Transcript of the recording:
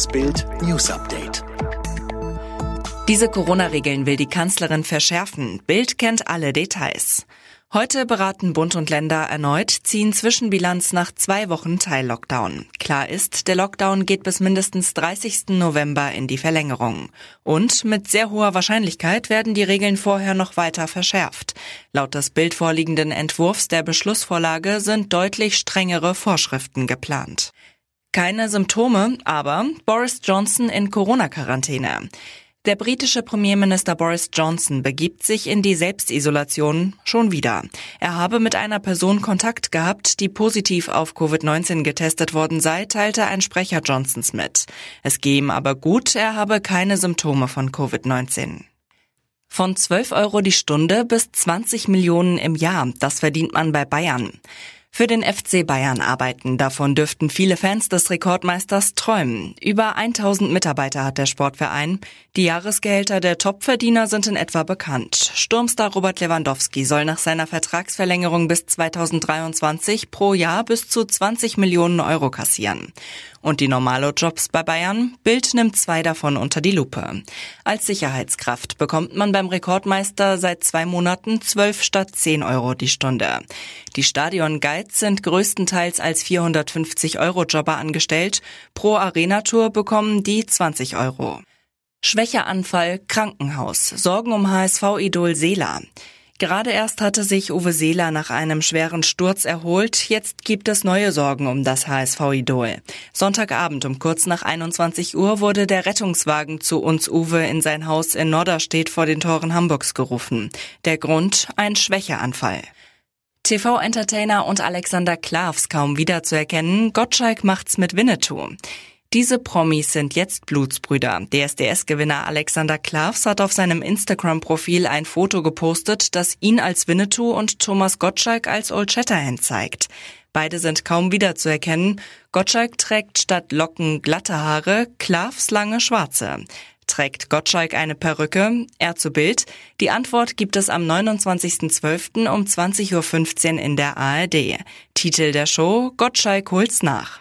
Das Bild News Update. Diese Corona-Regeln will die Kanzlerin verschärfen. Bild kennt alle Details. Heute beraten Bund und Länder erneut, ziehen Zwischenbilanz nach zwei Wochen Teil-Lockdown. Klar ist, der Lockdown geht bis mindestens 30. November in die Verlängerung. Und mit sehr hoher Wahrscheinlichkeit werden die Regeln vorher noch weiter verschärft. Laut des Bild vorliegenden Entwurfs der Beschlussvorlage sind deutlich strengere Vorschriften geplant. Keine Symptome, aber Boris Johnson in Corona-Quarantäne. Der britische Premierminister Boris Johnson begibt sich in die Selbstisolation schon wieder. Er habe mit einer Person Kontakt gehabt, die positiv auf Covid-19 getestet worden sei, teilte ein Sprecher Johnsons mit. Es gehe ihm aber gut, er habe keine Symptome von Covid-19. Von 12 Euro die Stunde bis 20 Millionen im Jahr, das verdient man bei Bayern für den FC Bayern arbeiten. Davon dürften viele Fans des Rekordmeisters träumen. Über 1000 Mitarbeiter hat der Sportverein. Die Jahresgehälter der Topverdiener sind in etwa bekannt. Sturmstar Robert Lewandowski soll nach seiner Vertragsverlängerung bis 2023 pro Jahr bis zu 20 Millionen Euro kassieren. Und die Normalo-Jobs bei Bayern? Bild nimmt zwei davon unter die Lupe. Als Sicherheitskraft bekommt man beim Rekordmeister seit zwei Monaten 12 statt 10 Euro die Stunde. Die Stadion-Guides sind größtenteils als 450-Euro-Jobber angestellt. Pro Arena-Tour bekommen die 20 Euro. Schwächeanfall, Krankenhaus, Sorgen um HSV-Idol Seela. Gerade erst hatte sich Uwe Seeler nach einem schweren Sturz erholt. Jetzt gibt es neue Sorgen um das HSV-Idol. Sonntagabend um kurz nach 21 Uhr wurde der Rettungswagen zu uns Uwe in sein Haus in Norderstedt vor den Toren Hamburgs gerufen. Der Grund ein Schwächeanfall. TV-Entertainer und Alexander Klavs kaum wiederzuerkennen. Gottschalk macht's mit Winnetou. Diese Promis sind jetzt Blutsbrüder. DSDS-Gewinner Alexander Klavs hat auf seinem Instagram-Profil ein Foto gepostet, das ihn als Winnetou und Thomas Gottschalk als Old Shatterhand zeigt. Beide sind kaum wiederzuerkennen. Gottschalk trägt statt Locken glatte Haare, Klavs lange schwarze. Trägt Gottschalk eine Perücke? Er zu Bild. Die Antwort gibt es am 29.12. um 20.15 Uhr in der ARD. Titel der Show Gottschalk holt's nach.